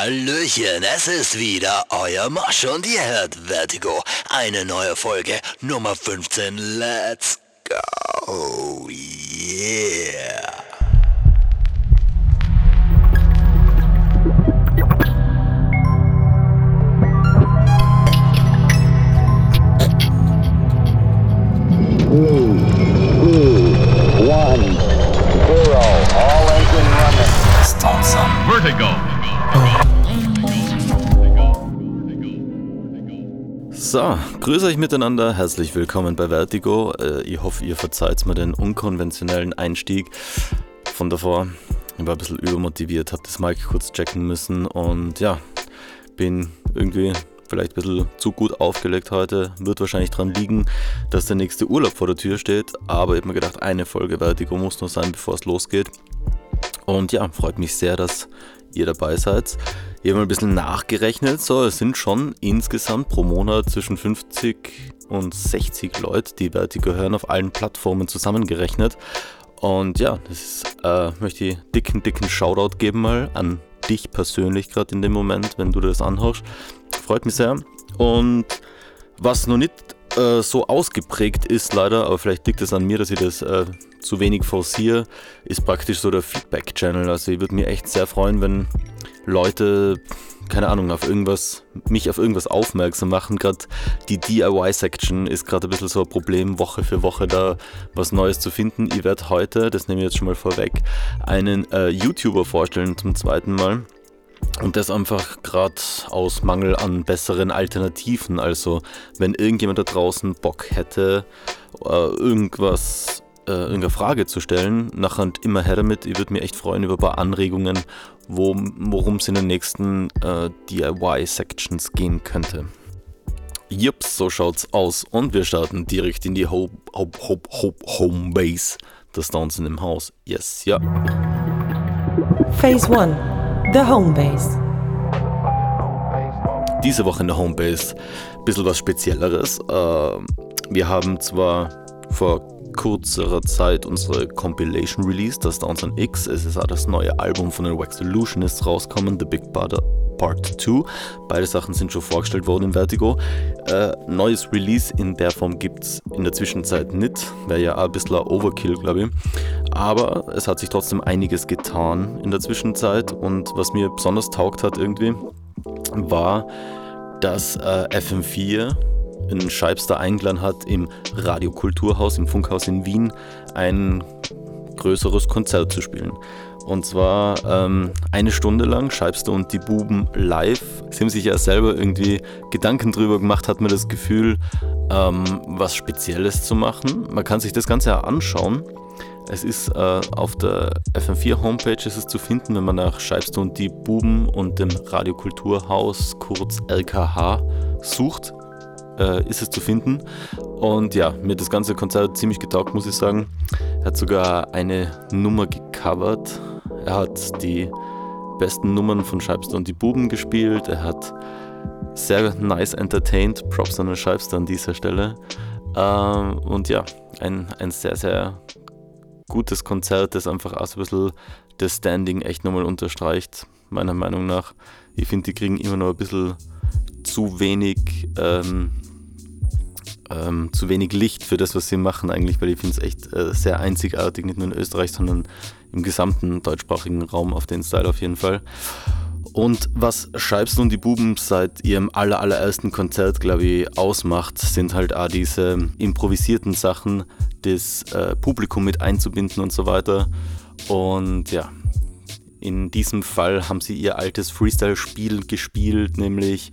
Hallöchen, es ist wieder euer Mosch und ihr hört Vertigo. Eine neue Folge, Nummer 15. Let's go. Yeah. So, grüße euch miteinander, herzlich willkommen bei Vertigo. Äh, ich hoffe, ihr verzeiht mir den unkonventionellen Einstieg von davor. Ich war ein bisschen übermotiviert, habe das Mic kurz checken müssen und ja, bin irgendwie vielleicht ein bisschen zu gut aufgelegt heute. Wird wahrscheinlich daran liegen, dass der nächste Urlaub vor der Tür steht, aber ich habe mir gedacht, eine Folge Vertigo muss nur sein, bevor es losgeht. Und ja, freut mich sehr, dass ihr dabei seid. Ich habe mal ein bisschen nachgerechnet, so es sind schon insgesamt pro Monat zwischen 50 und 60 Leute, die Vertigo hören, auf allen Plattformen zusammengerechnet. Und ja, das äh, möchte ich dicken, dicken Shoutout geben mal an dich persönlich gerade in dem Moment, wenn du das anhörst. Freut mich sehr. Und was noch nicht äh, so ausgeprägt ist leider, aber vielleicht liegt es an mir, dass ich das äh, zu wenig forciere, ist praktisch so der Feedback-Channel. Also ich würde mir echt sehr freuen, wenn Leute, keine Ahnung, auf irgendwas, mich auf irgendwas aufmerksam machen. Gerade die DIY-Section ist gerade ein bisschen so ein Problem, Woche für Woche da was Neues zu finden. Ich werde heute, das nehme ich jetzt schon mal vorweg, einen äh, YouTuber vorstellen zum zweiten Mal. Und das einfach gerade aus Mangel an besseren Alternativen. Also, wenn irgendjemand da draußen Bock hätte, äh, irgendwas, äh, irgendeine Frage zu stellen, nachher immer her damit. Ich würde mich echt freuen über ein paar Anregungen, wo, worum es in den nächsten äh, DIY-Sections gehen könnte. Jups, so schaut's aus. Und wir starten direkt in die Ho Ho Ho Ho Homebase. Das Tanzen im Haus. Yes, ja. Phase 1 The Homebase. Diese Woche in der Homebase ein bisschen was Spezielleres. Äh, wir haben zwar vor kurzer Zeit unsere Compilation Release, das Downtown X. Es ist auch das neue Album von den Wax Solutionists rauskommen, The Big Brother Part 2. Beide Sachen sind schon vorgestellt worden in Vertigo. Äh, neues Release in der Form gibt es in der Zwischenzeit nicht. Wäre ja ein bisschen Overkill, glaube ich. Aber es hat sich trotzdem einiges getan in der Zwischenzeit. Und was mir besonders taugt hat irgendwie, war, dass äh, FM4 in Scheibster eingeladen hat, im Radiokulturhaus, im Funkhaus in Wien, ein größeres Konzert zu spielen. Und zwar ähm, eine Stunde lang Scheibster und die Buben live. Sie haben sich ja selber irgendwie Gedanken drüber gemacht, hat man das Gefühl, ähm, was Spezielles zu machen. Man kann sich das Ganze ja anschauen. Es ist äh, auf der FM4 Homepage ist es zu finden, wenn man nach Scheibster und die Buben und dem Radiokulturhaus, kurz LKH, sucht äh, ist es zu finden. Und ja, mir hat das ganze Konzert ziemlich getaugt, muss ich sagen. Er hat sogar eine Nummer gecovert. Er hat die besten Nummern von Scheibster und die Buben gespielt. Er hat sehr nice entertained. Props an den Scheibster an dieser Stelle. Ähm, und ja, ein, ein sehr, sehr gutes Konzert, das einfach auch so ein bisschen das Standing echt nochmal unterstreicht, meiner Meinung nach. Ich finde, die kriegen immer noch ein bisschen zu wenig ähm, ähm, zu wenig Licht für das, was sie machen eigentlich, weil ich finde es echt äh, sehr einzigartig, nicht nur in Österreich, sondern im gesamten deutschsprachigen Raum auf den Style auf jeden Fall. Und was Scheibsen und die Buben seit ihrem aller, allerersten Konzert, glaube ich, ausmacht, sind halt auch diese improvisierten Sachen, das äh, Publikum mit einzubinden und so weiter. Und ja, in diesem Fall haben sie ihr altes Freestyle-Spiel gespielt, nämlich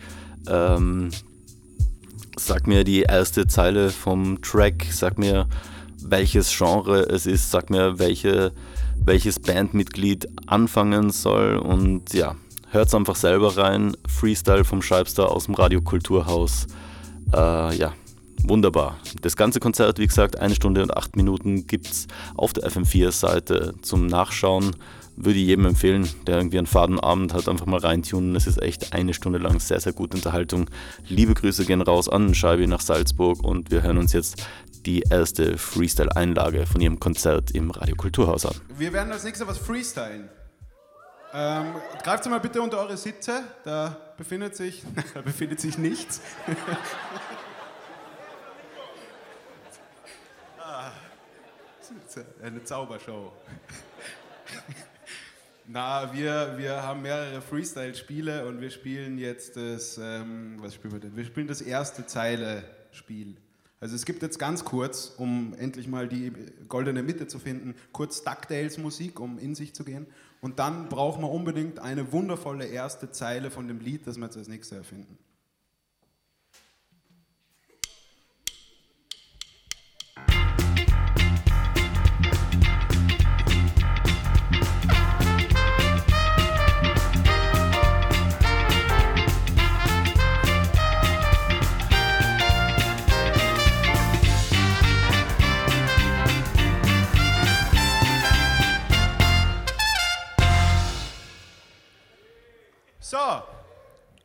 ähm, Sag mir die erste Zeile vom Track, sag mir, welches Genre es ist, sag mir, welche, welches Bandmitglied anfangen soll und ja, hört's einfach selber rein. Freestyle vom Scheibster aus dem Radiokulturhaus. Äh, ja, wunderbar. Das ganze Konzert, wie gesagt, eine Stunde und acht Minuten gibt's auf der FM4-Seite zum Nachschauen würde ich jedem empfehlen, der irgendwie einen Fadenabend hat, einfach mal reintunen. Es ist echt eine Stunde lang sehr, sehr gute Unterhaltung. Liebe Grüße gehen raus an Scheibe nach Salzburg und wir hören uns jetzt die erste Freestyle-Einlage von ihrem Konzert im Radio Kulturhaus an. Wir werden als nächstes was freestylen. Ähm, greift mal bitte unter eure Sitze. Da befindet sich, da befindet sich nichts. ah, eine Zaubershow. Na, wir, wir haben mehrere Freestyle-Spiele und wir spielen jetzt das, ähm, was spielen wir denn? Wir spielen das erste Zeile-Spiel. Also es gibt jetzt ganz kurz, um endlich mal die goldene Mitte zu finden, kurz DuckTales Musik, um in sich zu gehen. Und dann brauchen wir unbedingt eine wundervolle erste Zeile von dem Lied, das wir jetzt als nächstes erfinden.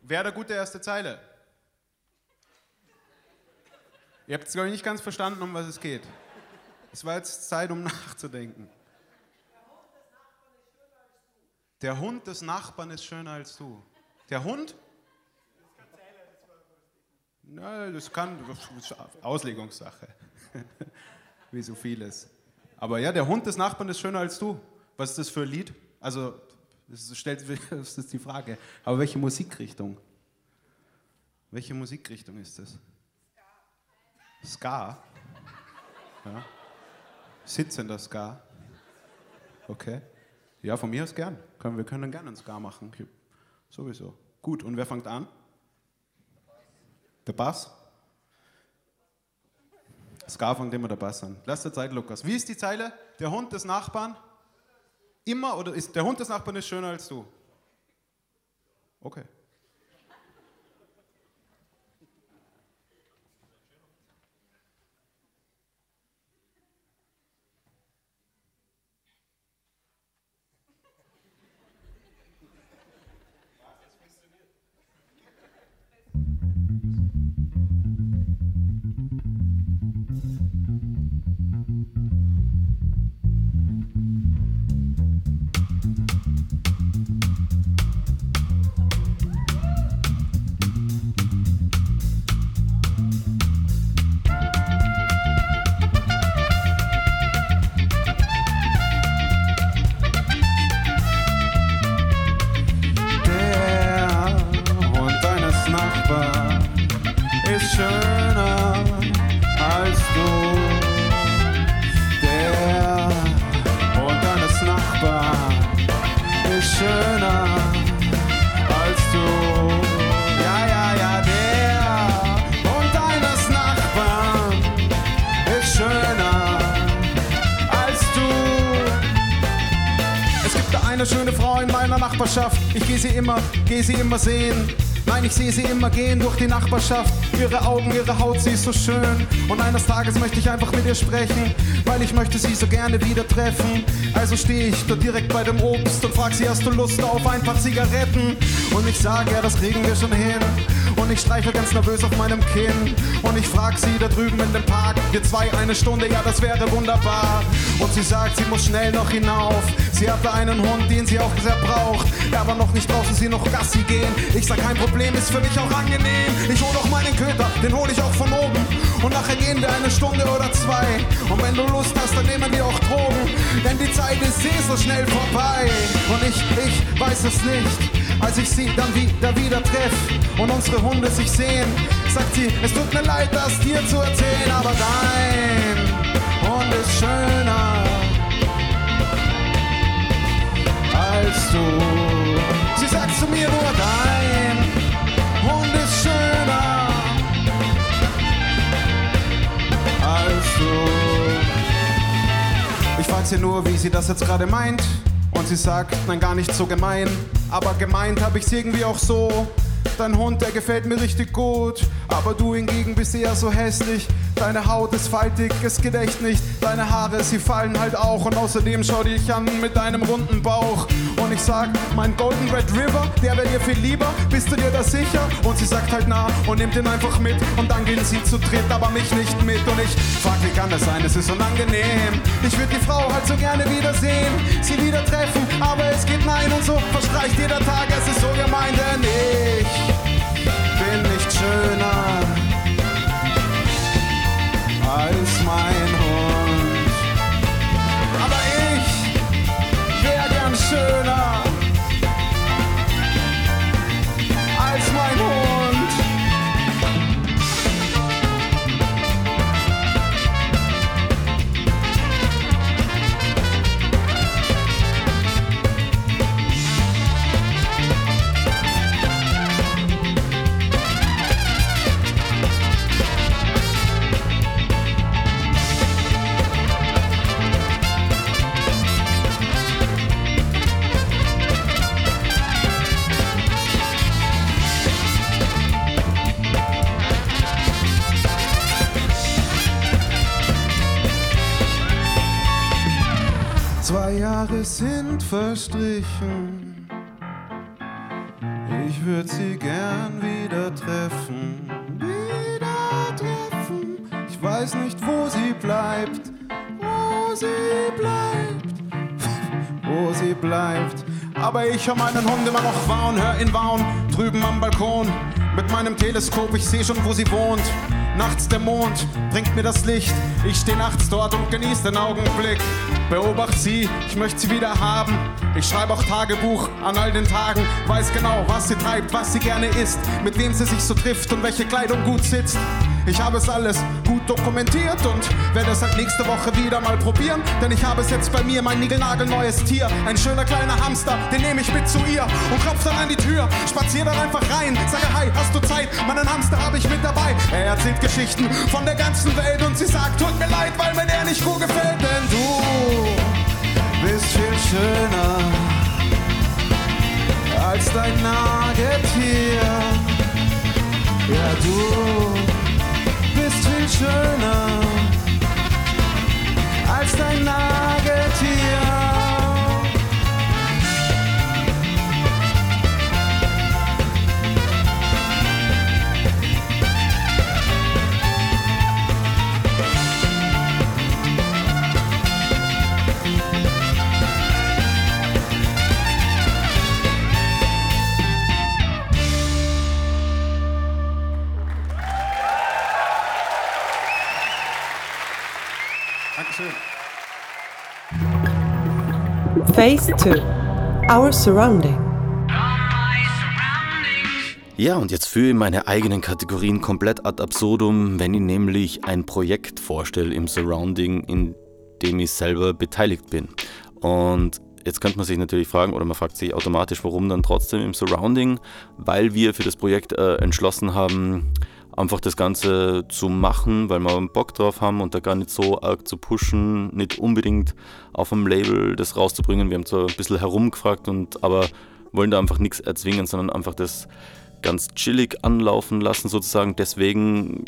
Wer der gute erste Zeile? Ihr habt es, glaube ich, nicht ganz verstanden, um was es geht. Es war jetzt Zeit, um nachzudenken. Der Hund des Nachbarn ist schöner als du. Der Hund? Na, das kann, Auslegungssache. Wie so vieles. Aber ja, der Hund des Nachbarn ist schöner als du. Was ist das für ein Lied? Also, das, stellt, das ist die Frage. Aber welche Musikrichtung? Welche Musikrichtung ist das? Ska. Ja. Sitzender Ska. Okay. Ja, von mir aus gern. Wir können gerne einen Ska machen. Sowieso. Gut, und wer fängt an? Der Bass? Ska fängt immer der Bass an. Lass der Zeit, Lukas. Wie ist die Zeile? Der Hund des Nachbarn? Immer oder ist der Hund des Nachbarn ist schöner als du? Okay. Gehe sie immer sehen. Nein, ich sehe sie immer gehen durch die Nachbarschaft. Ihre Augen, ihre Haut, sie ist so schön. Und eines Tages möchte ich einfach mit ihr sprechen, weil ich möchte sie so gerne wieder treffen. Also stehe ich da direkt bei dem Obst und frag sie, hast du Lust auf ein paar Zigaretten? Und ich sage, ja, das kriegen wir schon hin. Ich streiche ganz nervös auf meinem Kinn. Und ich frag sie da drüben in dem Park, wir zwei eine Stunde, ja, das wäre wunderbar. Und sie sagt, sie muss schnell noch hinauf. Sie hatte einen Hund, den sie auch sehr braucht. Aber noch nicht draußen sie noch Gassi gehen. Ich sag, kein Problem, ist für mich auch angenehm. Ich hol doch meinen Köter, den hol ich auch von oben. Und nachher gehen wir eine Stunde oder zwei. Und wenn du Lust hast, dann nehmen wir auch Drogen. Denn die Zeit ist eh so schnell vorbei. Und ich, ich weiß es nicht als ich sie dann wieder wieder treff und unsere Hunde sich sehen, sagt sie, es tut mir leid, das dir zu erzählen, aber dein Hund ist schöner als du. Sie sagt zu mir nur, dein Hund ist schöner als du. Ich frag sie nur, wie sie das jetzt gerade meint. Und sie sagt, nein, gar nicht so gemein. Aber gemeint habe ich's irgendwie auch so. Dein Hund, der gefällt mir richtig gut. Aber du hingegen bist eher so hässlich. Deine Haut ist faltig, es geht echt nicht. Deine Haare, sie fallen halt auch. Und außerdem schau dich an mit deinem runden Bauch. Und ich sag, mein Golden Red River, der wäre dir viel lieber. Bist du dir da sicher? Und sie sagt halt na und nimmt ihn einfach mit. Und dann gehen sie zu dritt, aber mich nicht mit. Und ich frag, wie kann das sein? Es ist unangenehm. Ich würde die Frau halt so gerne wiedersehen, sie wieder treffen, aber es geht nein. Und so verstreicht jeder Tag, es ist so gemein, denn ich bin nicht schöner als mein verstrichen. Ich würde sie gern wieder treffen. Wieder treffen. Ich weiß nicht, wo sie bleibt. Wo sie bleibt. wo sie bleibt. Aber ich hör meinen Hund immer noch wauen, hör ihn wauen, drüben am Balkon. Mit meinem Teleskop, ich seh schon, wo sie wohnt. Nachts der Mond bringt mir das Licht. Ich steh nachts dort und genieß den Augenblick. Beobacht sie, ich möchte sie wieder haben. Ich schreibe auch Tagebuch an all den Tagen. Weiß genau, was sie treibt, was sie gerne isst, mit wem sie sich so trifft und welche Kleidung gut sitzt. Ich habe es alles gut dokumentiert und werde es halt nächste Woche wieder mal probieren. Denn ich habe es jetzt bei mir, mein niegelnagelneues Tier. Ein schöner kleiner Hamster, den nehme ich mit zu ihr und klopf dann an die Tür. Spazier dann einfach rein, sage Hi, hast du Zeit? Meinen Hamster habe ich mit dabei. Er erzählt Geschichten von der ganzen Welt und sie sagt, tut mir leid, weil mir der nicht gut gefällt. Denn du bist viel schöner als dein Nagetier. Ja, du bist viel schöner als dein Nagetier. Phase 2 Our Surrounding. Ja, und jetzt führe ich meine eigenen Kategorien komplett ad absurdum, wenn ich nämlich ein Projekt vorstelle im Surrounding, in dem ich selber beteiligt bin. Und jetzt könnte man sich natürlich fragen, oder man fragt sich automatisch, warum dann trotzdem im Surrounding, weil wir für das Projekt äh, entschlossen haben, einfach das Ganze zu machen, weil wir Bock drauf haben und da gar nicht so arg zu pushen, nicht unbedingt auf einem Label das rauszubringen. Wir haben zwar ein bisschen herumgefragt und aber wollen da einfach nichts erzwingen, sondern einfach das ganz chillig anlaufen lassen sozusagen. Deswegen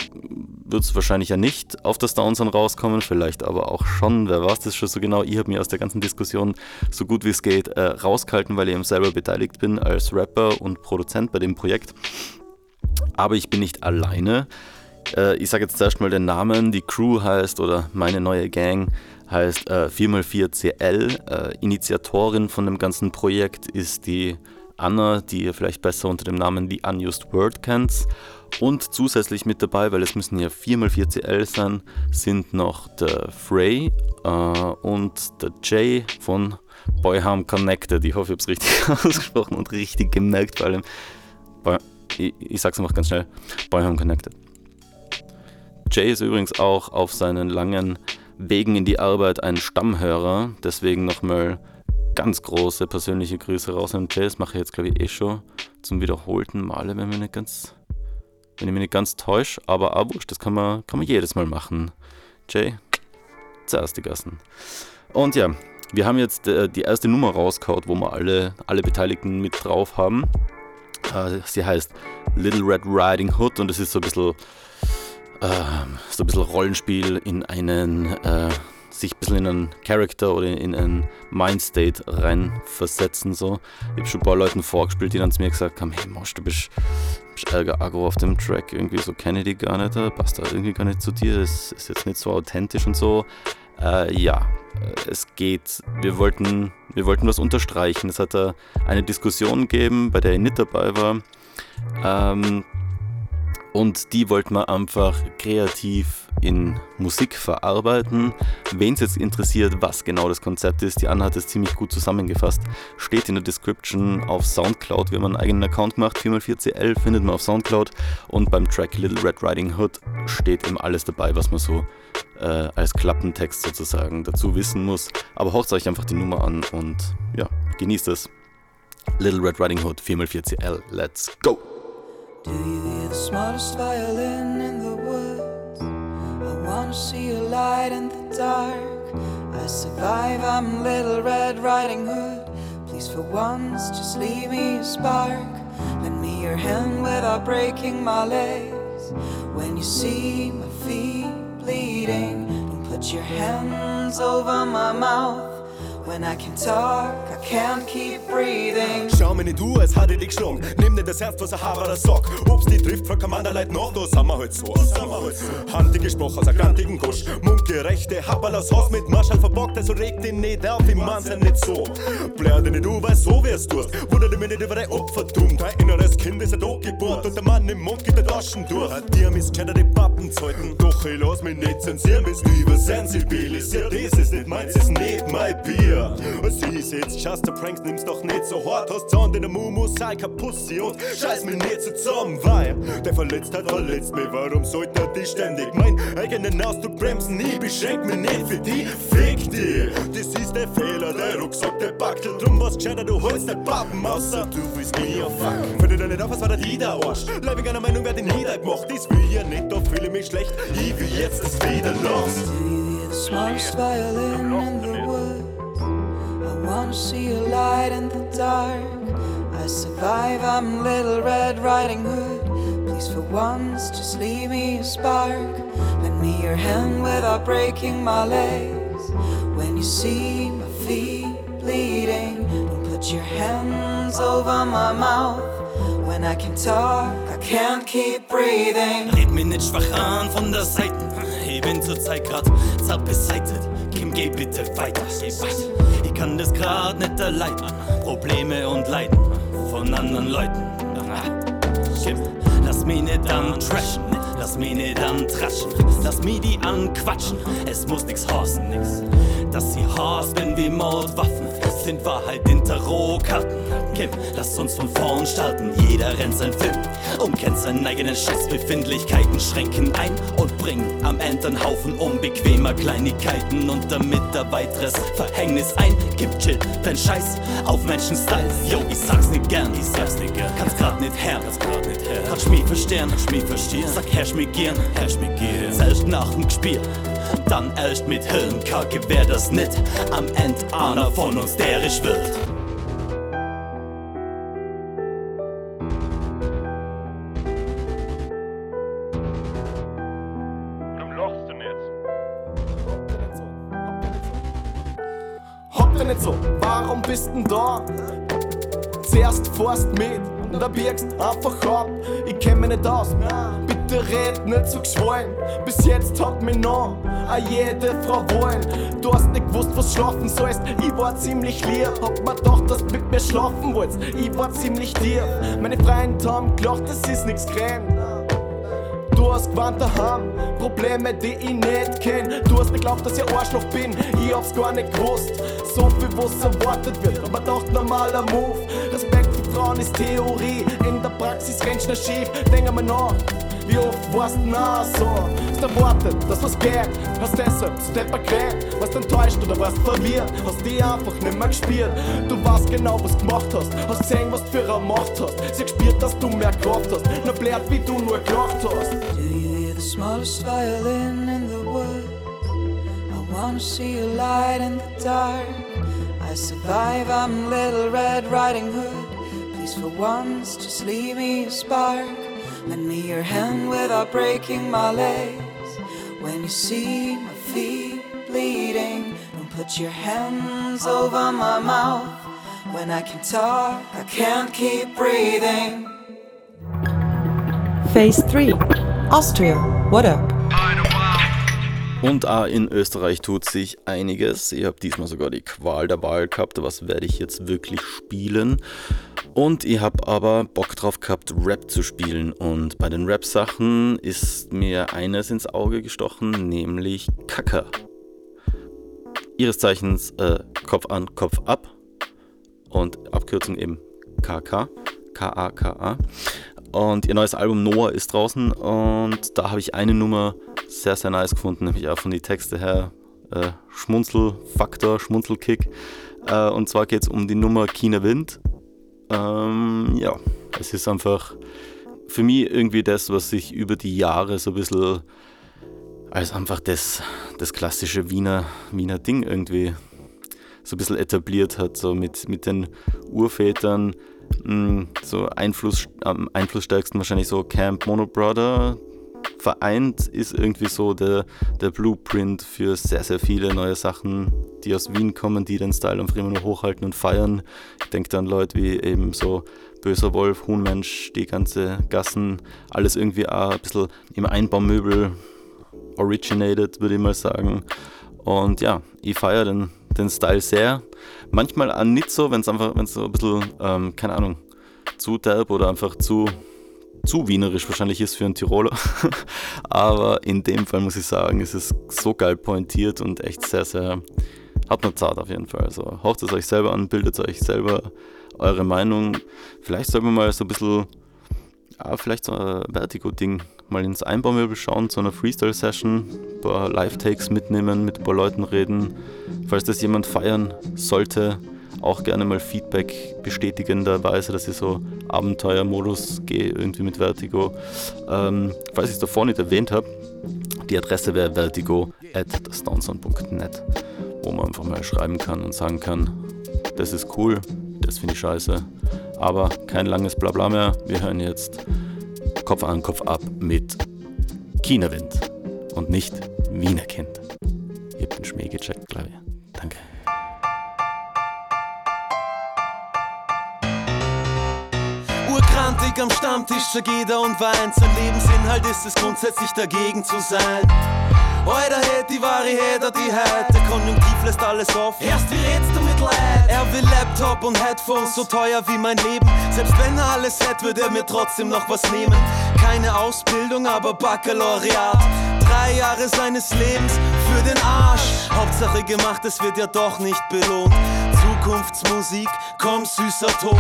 wird es wahrscheinlich ja nicht auf das Downsound rauskommen, vielleicht aber auch schon, wer weiß das schon so genau. Ich habe mir aus der ganzen Diskussion so gut wie es geht äh, rausgehalten, weil ich eben selber beteiligt bin als Rapper und Produzent bei dem Projekt. Aber ich bin nicht alleine. Äh, ich sage jetzt zuerst mal den Namen. Die Crew heißt, oder meine neue Gang heißt äh, 4x4CL. Äh, Initiatorin von dem ganzen Projekt ist die Anna, die ihr vielleicht besser unter dem Namen The Unused Word kennt. Und zusätzlich mit dabei, weil es müssen ja 4x4CL sein, sind noch der Frey äh, und der Jay von Boyharm Connected. Ich hoffe, ich habe es richtig ausgesprochen und richtig gemerkt, vor allem. Boy ich, ich sag's einfach ganz schnell, Boyham Connected. Jay ist übrigens auch auf seinen langen Wegen in die Arbeit ein Stammhörer, deswegen nochmal ganz große persönliche Grüße raus an Jay. Das mache ich jetzt, glaube ich, eh schon zum wiederholten Male, wenn, wir nicht ganz, wenn ich mich nicht ganz täusche, aber auch wurscht, das kann man, kann man jedes Mal machen. Jay, zuerst die Gassen. Und ja, wir haben jetzt äh, die erste Nummer rausgehauen, wo wir alle, alle Beteiligten mit drauf haben. Äh, sie heißt Little Red Riding Hood und es ist so ein bisschen, äh, so ein bisschen Rollenspiel in einen, äh, sich ein bisschen in einen Charakter oder in einen Mindstate reinversetzen. So. Ich habe schon ein paar Leuten vorgespielt, die dann zu mir gesagt haben, hey Mosch, du bist, bist ärger aggro auf dem Track, irgendwie so kenne ich dich gar nicht, passt da irgendwie gar nicht zu dir, es ist jetzt nicht so authentisch und so. Äh, ja, es geht, wir wollten, wir wollten was unterstreichen. Es hat eine Diskussion gegeben, bei der ich nicht dabei war. Ähm, und die wollten wir einfach kreativ in Musik verarbeiten. Wen es jetzt interessiert, was genau das Konzept ist, die Anna hat es ziemlich gut zusammengefasst. Steht in der Description auf Soundcloud. Wir haben einen eigenen Account gemacht. 4x4CL findet man auf Soundcloud. Und beim Track Little Red Riding Hood steht eben alles dabei, was man so äh, als Klappentext sozusagen dazu wissen muss. Aber haucht euch einfach die Nummer an und ja, genießt es. Little Red Riding Hood 4x4CL. Let's go! Do you hear the smallest violin in the woods? I wanna see a light in the dark. I survive, I'm Little Red Riding Hood. Please, for once, just leave me a spark. Lend me your hand without breaking my legs. When you see my feet bleeding, don't put your hands over my mouth. When I can talk, I can't keep breathing. Schau mir nicht du, als hatte dich geschlagen. Nimm nicht das Herz, was ein Haberer sagt. Ob's die trifft, fragt anderer Leid nach, da sind wir halt so. Handige Sprache aus einem grantigen Gusch. Mundgerechte Haberl aus Haus mit Marschall verbockt, also reg dich nicht auf, ich mein's ja nicht so. Dich nicht du, weil so wär's tust. Wundert mich nicht über dein Opfertum. Dein inneres Kind ist ein Totgeburt und der Mann im Mund geht der Taschen durch. Dir misst keiner die Pappen zeiten. Doch ich lass mich nicht zensieren, bis lieber sensibilisiert. Das ist nicht meins, ist nicht mein Bier. Und sie ist jetzt just a pranks, nimm's doch nicht so hart. Hast Zahn in der Mumu, sei kein Pussy und scheiß mich nicht zusammen, weil der verletzt hat, verletzt mich. Warum sollte er dich ständig mein eigenen Ausdruck bremsen? Ich beschränk mich nicht für die, fick dich. Das ist der Fehler, der Rucksack, der Backel. Drum was gescheiter, du holst der Pappen, außer du willst mich auf Fuck. Fällt dir nicht auf, was war der Lieder Arsch? Bleib ich einer Meinung, wer den niedergemacht. Das will ich ja nicht, da fühle ich mich schlecht. Ich will jetzt es wieder los. Smallest violin woods? I wanna see a light in the dark. I survive, I'm Little Red Riding Hood. Please, for once, just leave me a spark. Lend me your hand without breaking my legs. When you see my feet bleeding, don't put your hands over my mouth. When I can talk, I can't keep breathing. Red mich nicht schwach an von der Seite. Ich bin zurzeit grad zart. Kim, geh bitte weiter. Ich kann das grad nicht erleiden. Probleme und Leiden von anderen Leuten. Lass mich nicht antrashen. Lass mich nicht antraschen. Lass mich die anquatschen. Es muss nix horsen, nix. Dass sie Horst bin wie Mordwaffen. Sind Wahrheit in Tarotkarten. Kim, lass uns von vorn starten. Jeder rennt sein Film und kennt seinen eigenen Scheiß. Befindlichkeiten schränken ein und bringen am Ende einen Haufen unbequemer Kleinigkeiten und damit ein weiteres Verhängnis ein. Gib chill, dein Scheiß auf Menschen-Style. Yo, ich sag's nicht gern, ich sag's nicht gern. Kann's grad nicht her, kann's grad nicht her. Kannst mich verstehen, kannst mich verstehen. Sag, herrsch mich gern, herrsch mich gern. Selbst nach dem Gespiel. Dann erst mit Hirnkacke wär das nicht am End einer von uns derisch wird. Warum lachst du nicht? So, warum bist denn da? Zuerst fährst mit und dann biegst einfach ab. Ich kenn mich nicht aus, bitte red nicht so geschwollen. Bis jetzt hat mich noch a jede Frau wollen. Du hast nicht gewusst, was schlafen sollst. Ich war ziemlich lieb, hab mir gedacht, dass du mit mir schlafen wolltest. Ich war ziemlich tief. Meine Freunde haben gelacht, das ist nix gräm. Du hast gewarnt daheim, Probleme, die ich nicht kenn. Du hast nicht geglaubt, dass ich Arschloch bin, ich hab's gar nicht gewusst. So viel, was erwartet wird, aber doch normaler Move. Respekt Frauen ist Theorie, in der Praxis rennt schnell schief. Denk einmal nach, wie oft warst du nah so? Hast erwartet, dass was geht, hast deshalb zu deppert Warst enttäuscht oder warst verwirrt, hast die einfach nicht mehr gespielt. Du weißt genau, was gemacht hast, hast gesehen, was du für eine Macht hast. Sie gespürt, dass du mehr Kraft hast, nur blärt, wie du nur gelacht hast. Do you hear the smallest violin in the woods? I wanna see a light in the dark. I survive, I'm Little Red Riding Hood. Please, for once, just leave me a spark. Lend me your hand without breaking my legs. When you see my feet bleeding, don't put your hands over my mouth. When I can talk, I can't keep breathing. Phase 3 Austria, what up? Und auch in Österreich tut sich einiges. Ich habe diesmal sogar die Qual der Wahl gehabt, was werde ich jetzt wirklich spielen. Und ich habe aber Bock drauf gehabt, Rap zu spielen. Und bei den Rap-Sachen ist mir eines ins Auge gestochen, nämlich Kacker. Ihres Zeichens äh, Kopf an, Kopf ab. Und Abkürzung eben KK. K-A-K-A. Und ihr neues Album Noah ist draußen und da habe ich eine Nummer sehr, sehr nice gefunden, nämlich auch von den Texte her. Äh, Schmunzelfaktor, Schmunzelkick. Äh, und zwar geht es um die Nummer China Wind. Ähm, ja, es ist einfach für mich irgendwie das, was sich über die Jahre so ein bisschen als einfach das, das klassische Wiener, Wiener Ding irgendwie so ein bisschen etabliert hat, so mit, mit den Urvätern, mh, so Einfluss, am einflussstärksten wahrscheinlich so Camp Mono Brother. Vereint ist irgendwie so der, der Blueprint für sehr, sehr viele neue Sachen, die aus Wien kommen, die den Style einfach immer nur hochhalten und feiern. Ich denke dann Leute wie eben so Böser Wolf, Huhnmensch, die ganze Gassen, alles irgendwie auch ein bisschen im Einbaumöbel originated, würde ich mal sagen. Und ja, ich feiere den, den Style sehr. Manchmal auch nicht so, wenn es einfach, wenn es so ein bisschen, ähm, keine Ahnung, zu derb oder einfach zu, zu wienerisch wahrscheinlich ist für einen Tiroler. Aber in dem Fall muss ich sagen, ist es so geil pointiert und echt sehr, sehr, hat eine Zart auf jeden Fall. Also haucht es euch selber an, bildet euch selber eure Meinung. Vielleicht sollten wir mal so ein bisschen, ja, vielleicht so ein Vertigo-Ding mal ins Einbaumöbel schauen, zu einer Freestyle-Session, ein paar Live-Takes mitnehmen, mit ein paar Leuten reden. Falls das jemand feiern sollte, auch gerne mal Feedback bestätigenderweise, dass ich so Abenteuermodus gehe, irgendwie mit Vertigo. Ähm, falls ich es davor nicht erwähnt habe, die Adresse wäre vertigo at wo man einfach mal schreiben kann und sagen kann, das ist cool, das finde ich scheiße. Aber kein langes Blabla mehr. Wir hören jetzt Kopf an, Kopf ab mit China-Wind und nicht Wiener Kind. Ihr habt den Schmäh gecheckt, glaube ich. Danke. Urkrantig am Stammtisch zergeht er und weint. Sein Lebensinhalt ist es grundsätzlich dagegen zu sein. Heute hätt die Wahrheit oder die Heid, der Konjunktiv lässt alles offen. Erst wie redst du mit Leid? Er will Laptop und Headphones, so teuer wie mein Leben. Selbst wenn er alles hätte, würde er mir trotzdem noch was nehmen. Keine Ausbildung, aber Baccalaureat. Drei Jahre seines Lebens für den Arsch. Hauptsache gemacht, es wird ja doch nicht belohnt. Zukunftsmusik, komm süßer Tod.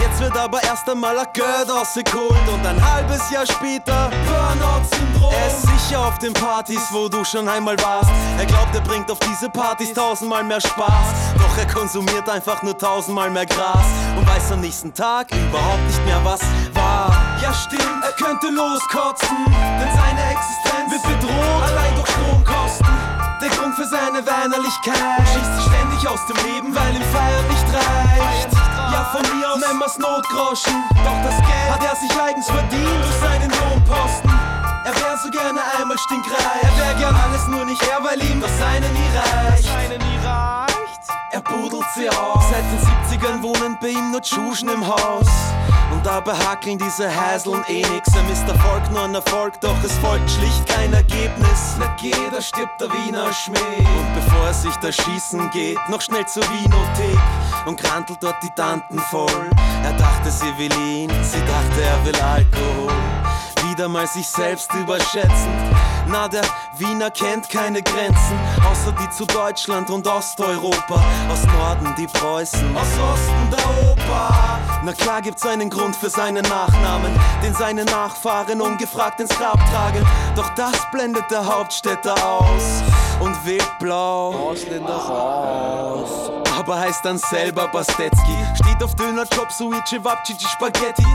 Jetzt wird aber erst einmal ein Geld ausgeholt und ein halbes Jahr später Burnout-Syndrom. Er ist sicher auf den Partys, wo du schon einmal warst. Er glaubt, er bringt auf diese Partys tausendmal mehr Spaß. Doch er konsumiert einfach nur tausendmal mehr Gras und weiß am nächsten Tag überhaupt nicht mehr, was war. Ja, stimmt, er könnte loskotzen, denn seine Existenz wird bedroht, allein durch Stromkosten. Für seine Weinerlichkeit schießt sich ständig aus dem Leben, weil ihm Feiern nicht reicht. Ja, von mir aus nennen wir's Notgroschen. Doch das Geld hat er sich eigens verdient durch seinen Lohnposten. Er wär so gerne einmal stinkreich. Er wär gern alles nur nicht er, weil ihm das seine nie reicht. Er budelt sie aus. Seit den 70ern wohnen bei ihm nur Tschuschen im Haus. Dabei hackeln diese Häseln eh nix. Er misst Erfolg nur ein Erfolg, doch es folgt schlicht kein Ergebnis. Nicht jeder stirbt der Wiener Schmäh. Und bevor er sich da schießen geht, noch schnell zur Winothek und krantelt dort die Tanten voll. Er dachte, sie will ihn, sie dachte, er will Alkohol wieder mal sich selbst überschätzen. Na, der Wiener kennt keine Grenzen, außer die zu Deutschland und Osteuropa. Aus Norden die Preußen, aus Osten der Opa. Na klar gibt's einen Grund für seinen Nachnamen, den seine Nachfahren ungefragt ins Grab tragen. Doch das blendet der Hauptstädter aus und wählt blau. Ausländer raus. Aber heißt dann selber Bastetski. Steht auf Dönerjob, Suici, Wapchichi, Spaghetti.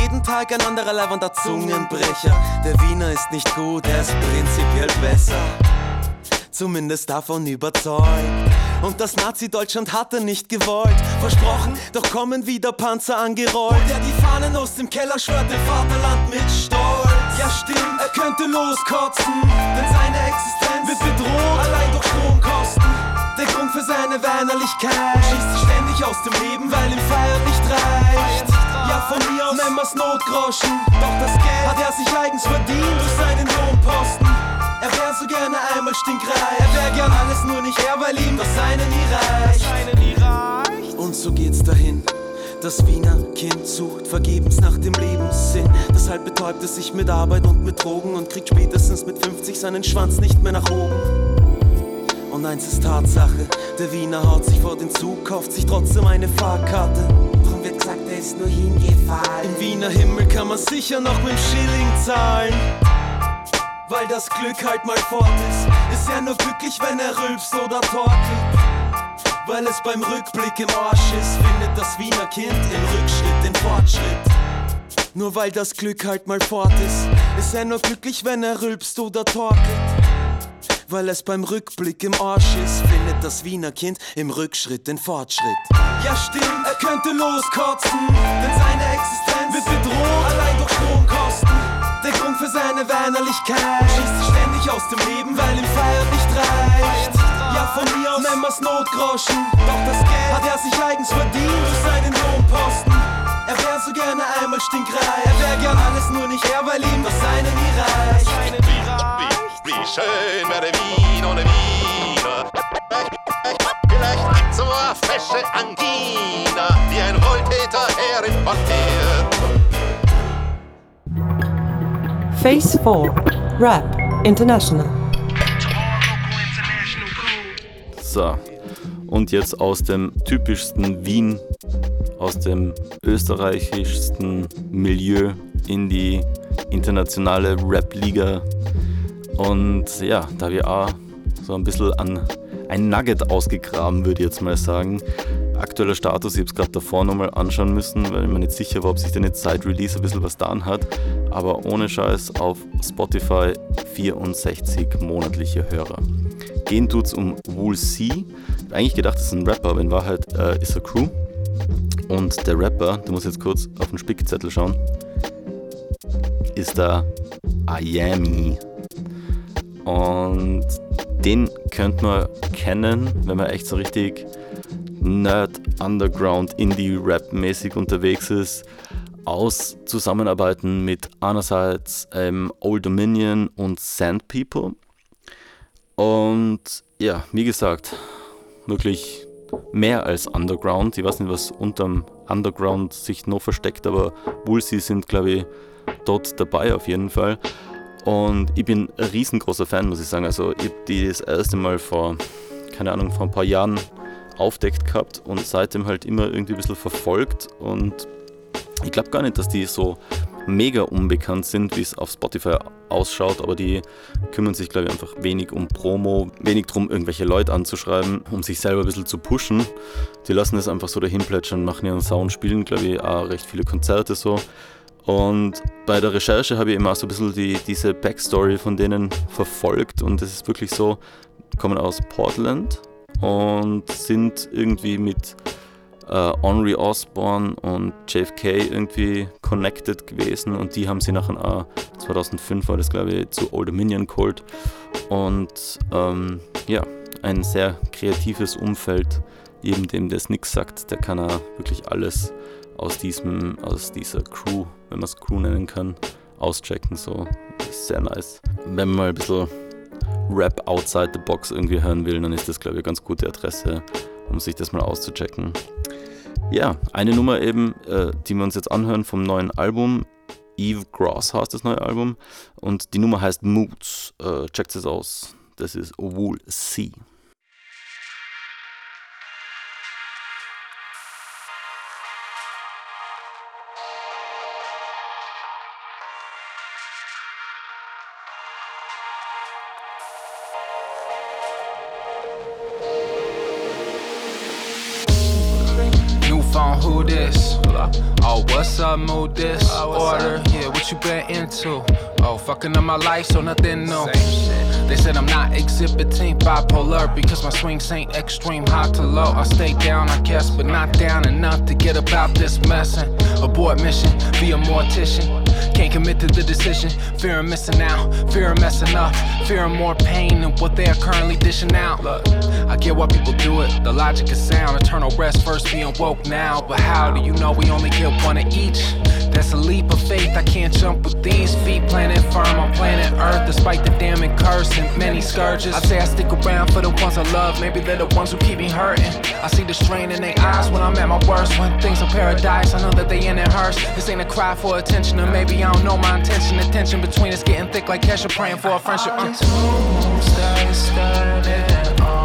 Jeden Tag ein anderer leibender Zungenbrecher. Der Wiener ist nicht gut, er ist prinzipiell besser. Zumindest davon überzeugt. Und das Nazi-Deutschland hat er nicht gewollt. Versprochen, doch kommen wieder Panzer angerollt. Der die Fahnen aus dem Keller schwört dem Vaterland mit Stolz. Ja, stimmt, er könnte loskotzen, denn seine Existenz wird bedroht, allein durch Stromkosten. Der Grund für seine Weinerlichkeit schießt sich ständig aus dem Leben, weil ihm Feiern nicht reicht. Ja, von mir aus wir's Notgroschen. Doch das Geld hat er sich eigens verdient durch seinen Lohnposten. Er wär so gerne einmal stinkreich. Er wär gern alles nur nicht er, weil ihm das seine nie reicht. Und so geht's dahin. Das Wiener Kind sucht vergebens nach dem Lebenssinn. Deshalb betäubt es sich mit Arbeit und mit Drogen und kriegt spätestens mit 50 seinen Schwanz nicht mehr nach oben. Und eins ist Tatsache, der Wiener haut sich vor den Zug, kauft sich trotzdem eine Fahrkarte. Drum wird gesagt, er ist nur hingefallen. Im Wiener Himmel kann man sicher noch mit dem Schilling zahlen. Weil das Glück halt mal fort ist. Ist er nur glücklich, wenn er rülpst oder torkelt. Weil es beim Rückblick im Arsch ist, findet das Wiener Kind im Rückschritt den Fortschritt. Nur weil das Glück halt mal fort ist, ist er nur glücklich, wenn er rülpst oder torkelt. Weil es beim Rückblick im Arsch ist, findet das Wiener Kind im Rückschritt den Fortschritt. Ja, stimmt, er könnte loskotzen, denn seine Existenz wird bedroht, allein durch Stromkosten. Der Grund für seine Weinerlichkeit schießt sich ständig aus dem Leben, weil ihm Feiern nicht reicht. Ja, von mir aus nennen wir's Notgroschen, doch das Geld hat er sich eigens verdient durch seinen Lohnposten. Er wär so gerne einmal stinkreich, er wär gern alles nur nicht er, weil ihm das seine nie reicht. Wie, wie schön wäre Wien ohne Wiener. Vielleicht zur fesche Angina, die ein Wohltäter herimportiert. Phase 4 Rap International. So, und jetzt aus dem typischsten Wien, aus dem österreichischsten Milieu in die internationale Rap-Liga. Und ja, da wir auch so ein bisschen an ein Nugget ausgegraben, würde ich jetzt mal sagen. Aktueller Status, ich habe es gerade davor nochmal anschauen müssen, weil ich mir nicht sicher war, ob sich denn jetzt seit Release ein bisschen was getan hat. Aber ohne Scheiß auf Spotify 64 monatliche Hörer. Gehen tut's um Wool C. Eigentlich gedacht, das ist ein Rapper, aber in Wahrheit äh, ist er Crew. Und der Rapper, der muss jetzt kurz auf den Spickzettel schauen, ist der Ayami. Und den könnte man kennen, wenn man echt so richtig Nerd, Underground, Indie-Rap-mäßig unterwegs ist, aus Zusammenarbeiten mit einerseits ähm, Old Dominion und Sand People. Und ja, wie gesagt, wirklich mehr als Underground. Ich weiß nicht, was unterm Underground sich noch versteckt, aber Woolsey sind, glaube ich, dort dabei auf jeden Fall. Und ich bin ein riesengroßer Fan, muss ich sagen. Also ich habe die das erste Mal vor, keine Ahnung, vor ein paar Jahren aufdeckt gehabt und seitdem halt immer irgendwie ein bisschen verfolgt. Und ich glaube gar nicht, dass die so mega unbekannt sind, wie es auf Spotify ausschaut, aber die kümmern sich, glaube ich, einfach wenig um Promo, wenig darum, irgendwelche Leute anzuschreiben, um sich selber ein bisschen zu pushen. Die lassen es einfach so dahin plätschern, machen ihren Sound, spielen, glaube ich, auch recht viele Konzerte so. Und bei der Recherche habe ich immer auch so ein bisschen die, diese Backstory von denen verfolgt und es ist wirklich so, kommen aus Portland und sind irgendwie mit äh, Henry Osborne und JFK irgendwie connected gewesen und die haben sie nachher auch, 2005 war das glaube ich, zu Old Dominion geholt und ähm, ja, ein sehr kreatives Umfeld, jedem dem das nichts sagt, der kann auch wirklich alles aus diesem, aus dieser Crew, wenn man es Crew nennen kann, auschecken, so, ist sehr nice. Wenn man mal ein bisschen Rap outside the box irgendwie hören will, dann ist das glaube ich eine ganz gute Adresse, um sich das mal auszuchecken. Ja, eine Nummer eben, äh, die wir uns jetzt anhören vom neuen Album. Eve Gross heißt das neue Album. Und die Nummer heißt Moods. Äh, checkt es aus. Das ist Wool C. Up, move this? Order, yeah, what you been into? Oh, fucking up my life, so nothing new. They said I'm not exhibiting bipolar because my swings ain't extreme high to low. I stay down, I guess, but not down enough to get about this messin'. Abort mission, be a mortician. Can't commit to the decision. Fear of missing out, fear of messing up, fear of more pain than what they are currently dishing out. Look, I get why people do it. The logic is sound. Eternal rest first being woke now. But how do you know we only get one of each? That's a leap of faith. I can't jump with these feet. Planet firm on planet Earth, despite the damning curse and many scourges. I say I stick around for the ones I love. Maybe they're the ones who keep me hurting. I see the strain in their eyes when I'm at my worst. When things are paradise, I know that they ain't in it hurts. This ain't a cry for attention, or maybe I don't know my intention. The tension between us getting thick like Kesha praying for a friendship. Uh. Standing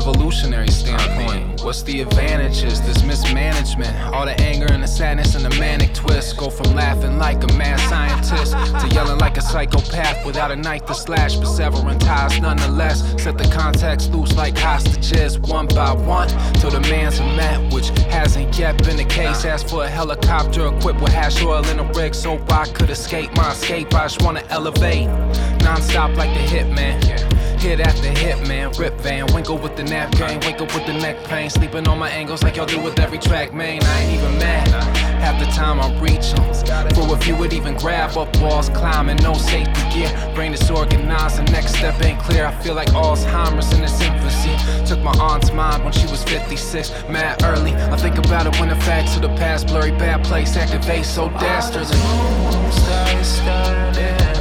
evolutionary standpoint. What's the advantages? This mismanagement, all the anger and the sadness and the manic twist. Go from laughing like a mad scientist to yelling like a psychopath without a knife to slash, but severing ties nonetheless. Set the contacts loose like hostages, one by one, till the man's a met, which hasn't yet been the case. Asked for a helicopter equipped with hash oil in a rig so I could escape my escape. I just wanna elevate non-stop like the hitman. Hit after hit, man. Rip van, winkle with the nap game, up with the neck pain. Sleeping on my angles like y'all do with every track, man. I ain't even mad. Half the time I'm reaching. For if you would even grab up walls, climbing, no safety gear. Brain disorganized, the next step ain't clear. I feel like Alzheimer's in its infancy. Took my aunt's mind when she was 56, mad early. I think about it when the facts of the past blurry, bad place activate so dastardly. Standing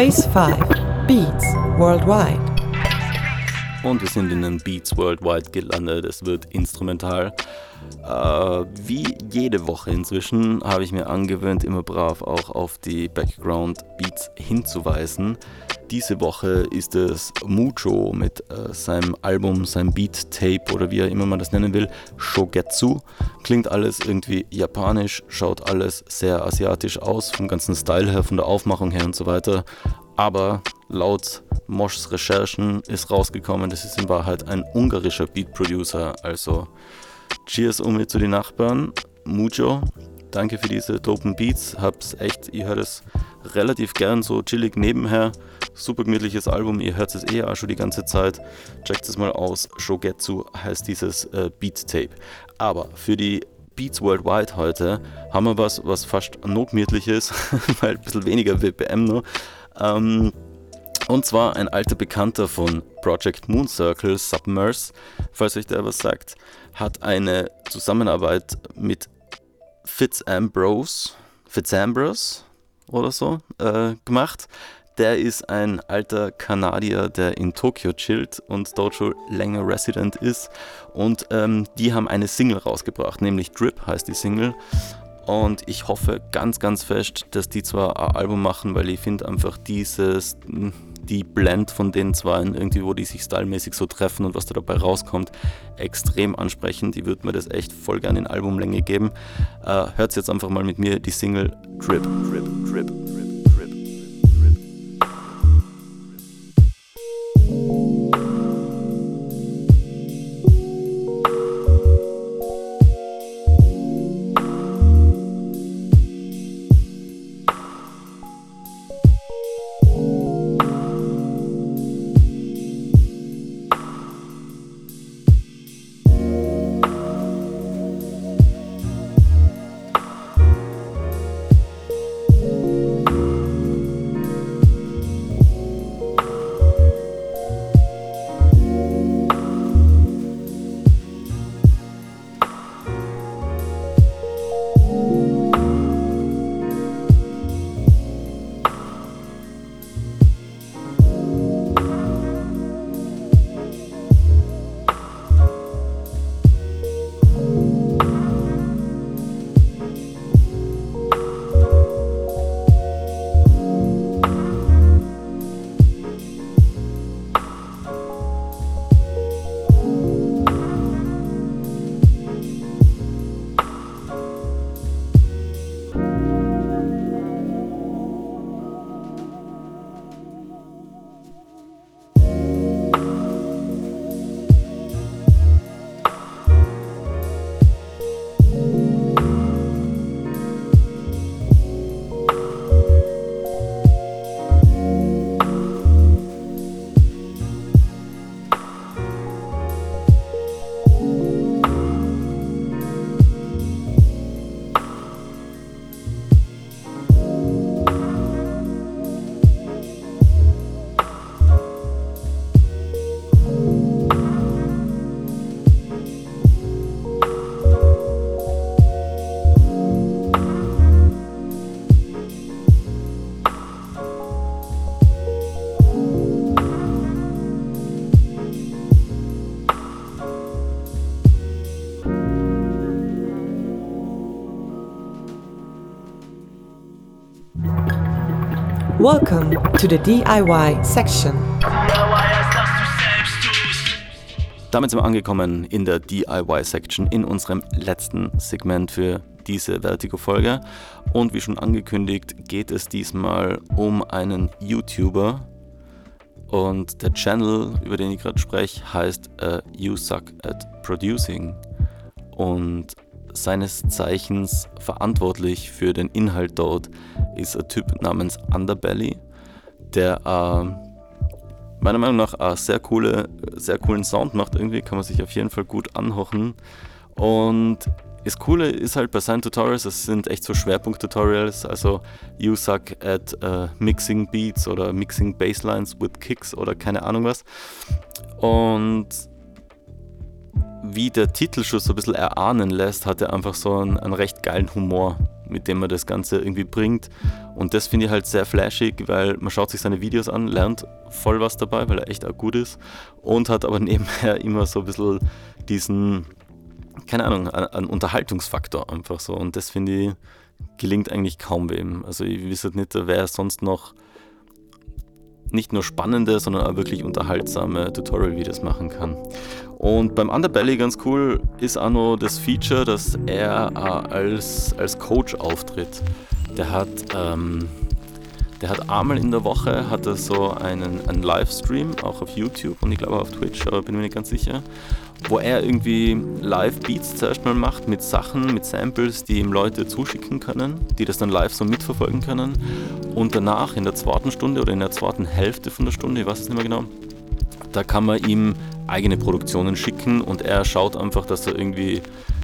Phase 5 Beats Worldwide. Und wir sind in den Beats Worldwide gelandet. Es wird instrumental. Äh, wie jede Woche inzwischen habe ich mir angewöhnt, immer brav auch auf die Background Beats hinzuweisen. Diese Woche ist es Mucho mit äh, seinem Album, seinem Beat Tape oder wie er immer man das nennen will, Shogetsu. Klingt alles irgendwie japanisch, schaut alles sehr asiatisch aus, vom ganzen Style her, von der Aufmachung her und so weiter. Aber laut Moschs Recherchen ist rausgekommen, das ist in Wahrheit ein ungarischer Beat Producer. Also Cheers um zu den Nachbarn. Mucho, danke für diese dopen Beats. Hab's echt, ihr hört es relativ gern so chillig nebenher. Super gemütliches Album, ihr hört es eh auch schon die ganze Zeit. Checkt es mal aus. Shogetsu heißt dieses äh, Beat Tape. Aber für die Beats Worldwide heute haben wir was, was fast notmöglich ist, weil ein bisschen weniger BPM nur. Ähm, und zwar ein alter Bekannter von Project Moon Circle, Submerse, falls euch der was sagt, hat eine Zusammenarbeit mit Fitz Ambrose, Fitz Ambrose oder so äh, gemacht. Der ist ein alter Kanadier, der in Tokio chillt und dort schon länger Resident ist. Und ähm, die haben eine Single rausgebracht, nämlich Drip heißt die Single. Und ich hoffe ganz, ganz fest, dass die zwar ein Album machen, weil ich finde einfach dieses, die Blend von den zwei, irgendwie, wo die sich stylmäßig so treffen und was da dabei rauskommt, extrem ansprechend. Ich würde mir das echt voll gerne in Albumlänge geben. Äh, hört jetzt einfach mal mit mir die Single Drip, Drip, Drip, Drip, Welcome to the DIY section. Damit sind wir angekommen in der DIY-Section in unserem letzten Segment für diese Vertigo-Folge. Und wie schon angekündigt, geht es diesmal um einen YouTuber. Und der Channel, über den ich gerade spreche, heißt uh, You Suck at Producing. Und seines Zeichens verantwortlich für den Inhalt dort ist ein Typ namens Underbelly, der äh, meiner Meinung nach einen sehr, coole, sehr coolen Sound macht. Irgendwie kann man sich auf jeden Fall gut anhochen. Und das Coole ist halt bei seinen Tutorials, es sind echt so Schwerpunkt-Tutorials, also you suck at uh, mixing beats oder mixing basslines with kicks oder keine Ahnung was. Und wie der Titel schon so ein bisschen erahnen lässt, hat er einfach so einen, einen recht geilen Humor, mit dem er das Ganze irgendwie bringt. Und das finde ich halt sehr flashig, weil man schaut sich seine Videos an, lernt voll was dabei, weil er echt auch gut ist und hat aber nebenher immer so ein bisschen diesen, keine Ahnung, einen Unterhaltungsfaktor einfach so. Und das finde ich gelingt eigentlich kaum wem. Also ich wüsste nicht, wer sonst noch nicht nur spannende, sondern auch wirklich unterhaltsame Tutorial-Videos machen kann. Und beim Underbelly ganz cool ist auch noch das Feature, dass er als, als Coach auftritt. Der hat, ähm, der hat einmal in der Woche hat er so einen, einen Livestream, auch auf YouTube und ich glaube auch auf Twitch, aber bin mir nicht ganz sicher, wo er irgendwie Live-Beats zuerst mal macht mit Sachen, mit Samples, die ihm Leute zuschicken können, die das dann live so mitverfolgen können. Und danach in der zweiten Stunde oder in der zweiten Hälfte von der Stunde, ich weiß es nicht mehr genau, da kann man ihm eigene Produktionen schicken und er schaut einfach, dass er irgendwie,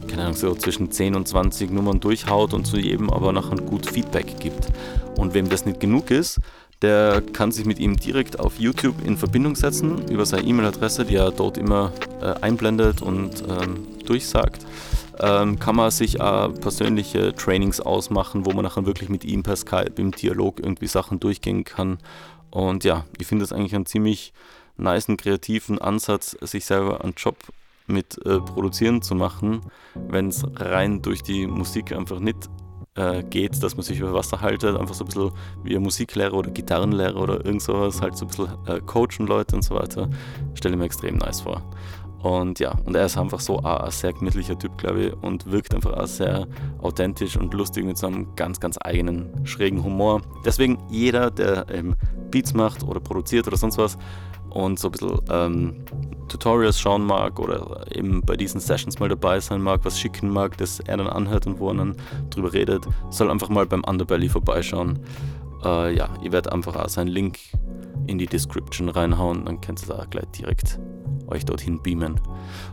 keine Ahnung, so zwischen 10 und 20 Nummern durchhaut und zu jedem aber nachher gut Feedback gibt. Und wem das nicht genug ist, der kann sich mit ihm direkt auf YouTube in Verbindung setzen über seine E-Mail-Adresse, die er dort immer äh, einblendet und ähm, durchsagt. Ähm, kann man sich äh, persönliche Trainings ausmachen, wo man nachher wirklich mit ihm per Skype im Dialog irgendwie Sachen durchgehen kann. Und ja, ich finde das eigentlich einen ziemlich niceen, kreativen Ansatz, sich selber einen Job mit äh, Produzieren zu machen, wenn es rein durch die Musik einfach nicht äh, geht, dass man sich über Wasser haltet, einfach so ein bisschen wie ein Musiklehrer oder Gitarrenlehrer oder irgend sowas, halt so ein bisschen äh, coachen Leute und so weiter. Stelle ich mir extrem nice vor. Und ja, und er ist einfach so ein, ein sehr gemütlicher Typ, glaube ich, und wirkt einfach auch sehr authentisch und lustig mit so einem ganz, ganz eigenen, schrägen Humor. Deswegen jeder, der ähm, Beats macht oder produziert oder sonst was und so ein bisschen ähm, Tutorials schauen mag oder eben bei diesen Sessions mal dabei sein mag, was schicken mag, das er dann anhört und wo er dann drüber redet, soll einfach mal beim Underbelly vorbeischauen. Äh, ja, ihr werdet einfach auch seinen Link in die Description reinhauen, dann könnt ihr da gleich direkt euch dorthin beamen.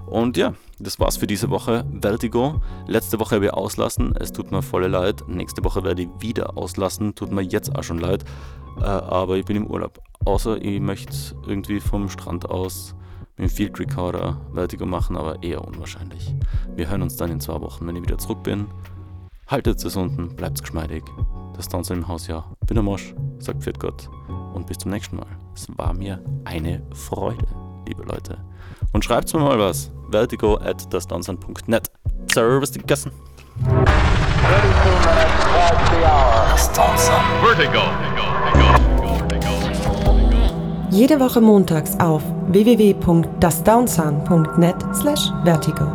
Und ja, das war's für diese Woche. Vertigo. Letzte Woche habe ich auslassen. Es tut mir voll leid. Nächste Woche werde ich wieder auslassen. Tut mir jetzt auch schon leid. Äh, aber ich bin im Urlaub. Außer ich möchte irgendwie vom Strand aus mit dem Field Recorder Vertigo machen, aber eher unwahrscheinlich. Wir hören uns dann in zwei Wochen, wenn ich wieder zurück bin. Haltet es unten, bleibt geschmeidig. Das Tanzen im Haus, ja. Bin der Mosch, sagt Pfiat Gott. Und bis zum nächsten Mal. Es war mir eine Freude, liebe Leute. Und schreibt mir mal was. Vertigo at dasdanzern.net. Servus die Gassen. Jede Woche montags auf www.dasdownsun.net slash vertigo.